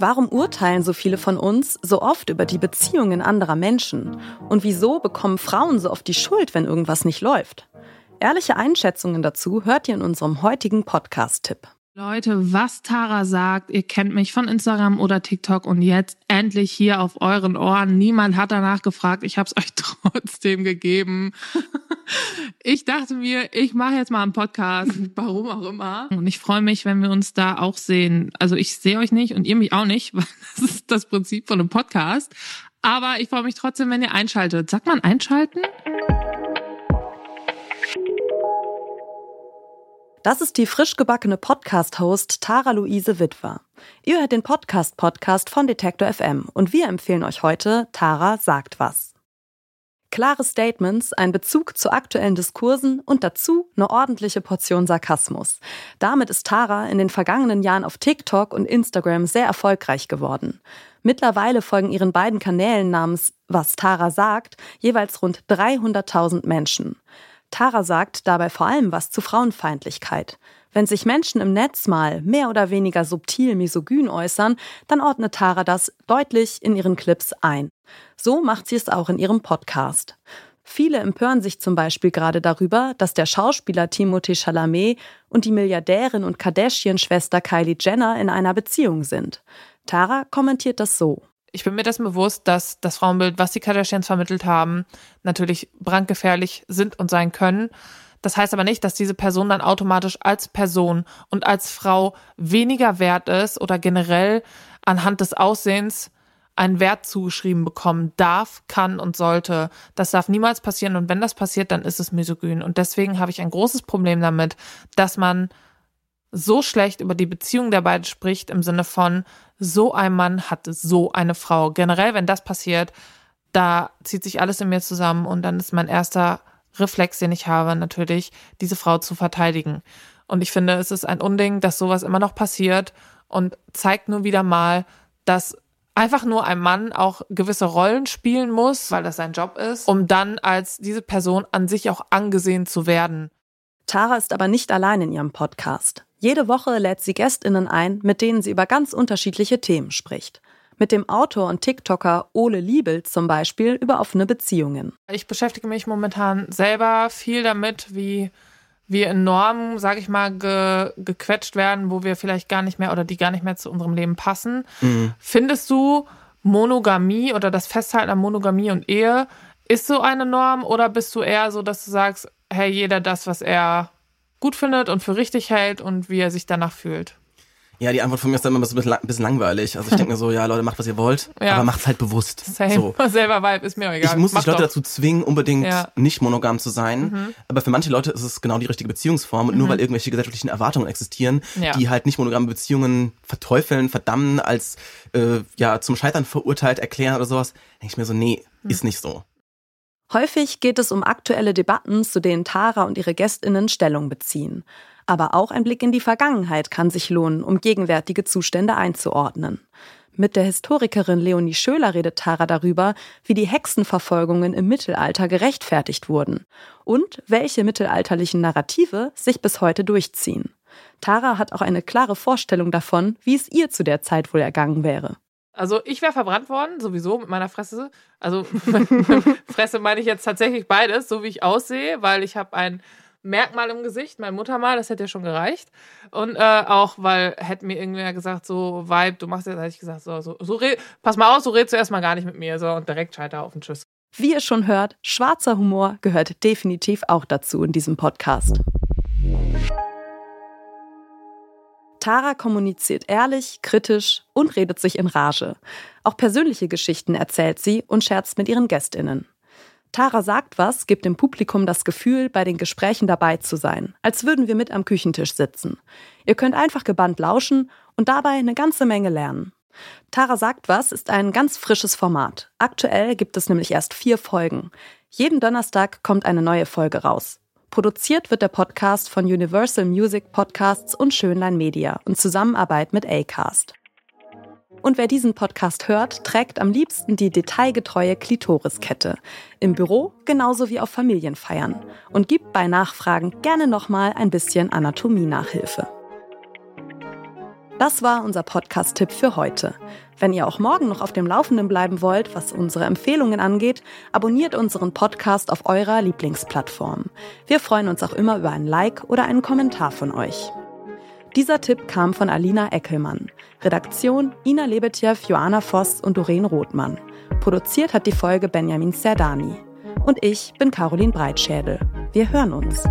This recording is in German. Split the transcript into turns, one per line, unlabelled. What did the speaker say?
Warum urteilen so viele von uns so oft über die Beziehungen anderer Menschen? Und wieso bekommen Frauen so oft die Schuld, wenn irgendwas nicht läuft? Ehrliche Einschätzungen dazu hört ihr in unserem heutigen Podcast-Tipp.
Leute, was Tara sagt, ihr kennt mich von Instagram oder TikTok und jetzt endlich hier auf euren Ohren. Niemand hat danach gefragt, ich habe es euch trotzdem gegeben. Ich dachte mir, ich mache jetzt mal einen Podcast, warum auch immer. Und ich freue mich, wenn wir uns da auch sehen. Also ich sehe euch nicht und ihr mich auch nicht, weil das ist das Prinzip von einem Podcast. Aber ich freue mich trotzdem, wenn ihr einschaltet. Sagt man einschalten?
Das ist die frisch gebackene Podcast-Host Tara Luise Witwer. Ihr hört den Podcast-Podcast von Detektor FM und wir empfehlen euch heute Tara sagt was. Klare Statements, ein Bezug zu aktuellen Diskursen und dazu eine ordentliche Portion Sarkasmus. Damit ist Tara in den vergangenen Jahren auf TikTok und Instagram sehr erfolgreich geworden. Mittlerweile folgen ihren beiden Kanälen namens Was Tara sagt jeweils rund 300.000 Menschen. Tara sagt dabei vor allem was zu Frauenfeindlichkeit. Wenn sich Menschen im Netz mal mehr oder weniger subtil misogyn äußern, dann ordnet Tara das deutlich in ihren Clips ein. So macht sie es auch in ihrem Podcast. Viele empören sich zum Beispiel gerade darüber, dass der Schauspieler Timothée Chalamet und die Milliardärin und Kardashian-Schwester Kylie Jenner in einer Beziehung sind. Tara kommentiert das so
ich bin mir dessen bewusst, dass das Frauenbild, was die Kardashians vermittelt haben, natürlich brandgefährlich sind und sein können. Das heißt aber nicht, dass diese Person dann automatisch als Person und als Frau weniger wert ist oder generell anhand des Aussehens einen Wert zugeschrieben bekommen darf, kann und sollte. Das darf niemals passieren und wenn das passiert, dann ist es misogyn. Und deswegen habe ich ein großes Problem damit, dass man so schlecht über die Beziehung der beiden spricht, im Sinne von, so ein Mann hat so eine Frau. Generell, wenn das passiert, da zieht sich alles in mir zusammen und dann ist mein erster Reflex, den ich habe, natürlich, diese Frau zu verteidigen. Und ich finde, es ist ein Unding, dass sowas immer noch passiert und zeigt nur wieder mal, dass einfach nur ein Mann auch gewisse Rollen spielen muss, weil das sein Job ist, um dann als diese Person an sich auch angesehen zu werden.
Tara ist aber nicht allein in ihrem Podcast. Jede Woche lädt sie Gästinnen ein, mit denen sie über ganz unterschiedliche Themen spricht. Mit dem Autor und TikToker Ole Liebel zum Beispiel über offene Beziehungen.
Ich beschäftige mich momentan selber viel damit, wie wir in Normen, sage ich mal, ge, gequetscht werden, wo wir vielleicht gar nicht mehr oder die gar nicht mehr zu unserem Leben passen. Mhm. Findest du Monogamie oder das Festhalten an Monogamie und Ehe ist so eine Norm oder bist du eher so, dass du sagst, hey, jeder das, was er gut findet und für richtig hält und wie er sich danach fühlt.
Ja, die Antwort von mir ist dann immer so ein bisschen langweilig. Also ich denke mir so, ja Leute, macht was ihr wollt, ja. aber macht's halt bewusst.
Same.
So.
Selber Vibe ist mir egal.
Ich muss Mach Leute doch. dazu zwingen, unbedingt ja. nicht monogam zu sein. Mhm. Aber für manche Leute ist es genau die richtige Beziehungsform. Und mhm. nur weil irgendwelche gesellschaftlichen Erwartungen existieren, ja. die halt nicht monogame Beziehungen verteufeln, verdammen, als äh, ja zum Scheitern verurteilt erklären oder sowas, denke ich mir so, nee, mhm. ist nicht so.
Häufig geht es um aktuelle Debatten, zu denen Tara und ihre Gästinnen Stellung beziehen. Aber auch ein Blick in die Vergangenheit kann sich lohnen, um gegenwärtige Zustände einzuordnen. Mit der Historikerin Leonie Schöler redet Tara darüber, wie die Hexenverfolgungen im Mittelalter gerechtfertigt wurden und welche mittelalterlichen Narrative sich bis heute durchziehen. Tara hat auch eine klare Vorstellung davon, wie es ihr zu der Zeit wohl ergangen wäre.
Also ich wäre verbrannt worden, sowieso mit meiner Fresse. Also Fresse meine ich jetzt tatsächlich beides, so wie ich aussehe, weil ich habe ein Merkmal im Gesicht, mein Muttermal, das hätte ja schon gereicht. Und äh, auch, weil hätte mir irgendwer gesagt, so, Vibe, du machst jetzt, hätte ich gesagt, so, so, so pass mal aus, so redest du erstmal gar nicht mit mir, so, und direkt scheiter auf den Tschüss.
Wie ihr schon hört, schwarzer Humor gehört definitiv auch dazu in diesem Podcast. Tara kommuniziert ehrlich, kritisch und redet sich in Rage. Auch persönliche Geschichten erzählt sie und scherzt mit ihren Gästinnen. Tara sagt was, gibt dem Publikum das Gefühl, bei den Gesprächen dabei zu sein, als würden wir mit am Küchentisch sitzen. Ihr könnt einfach gebannt lauschen und dabei eine ganze Menge lernen. Tara sagt was ist ein ganz frisches Format. Aktuell gibt es nämlich erst vier Folgen. Jeden Donnerstag kommt eine neue Folge raus. Produziert wird der Podcast von Universal Music Podcasts und Schönlein Media in Zusammenarbeit mit Acast. Und wer diesen Podcast hört, trägt am liebsten die detailgetreue Klitoriskette. Im Büro genauso wie auf Familienfeiern. Und gibt bei Nachfragen gerne nochmal ein bisschen Anatomie-Nachhilfe. Das war unser Podcast-Tipp für heute. Wenn ihr auch morgen noch auf dem Laufenden bleiben wollt, was unsere Empfehlungen angeht, abonniert unseren Podcast auf eurer Lieblingsplattform. Wir freuen uns auch immer über ein Like oder einen Kommentar von euch. Dieser Tipp kam von Alina Eckelmann. Redaktion Ina Lebetjew, Joanna Voss und Doreen Rothmann. Produziert hat die Folge Benjamin Serdani. Und ich bin Caroline Breitschädel. Wir hören uns.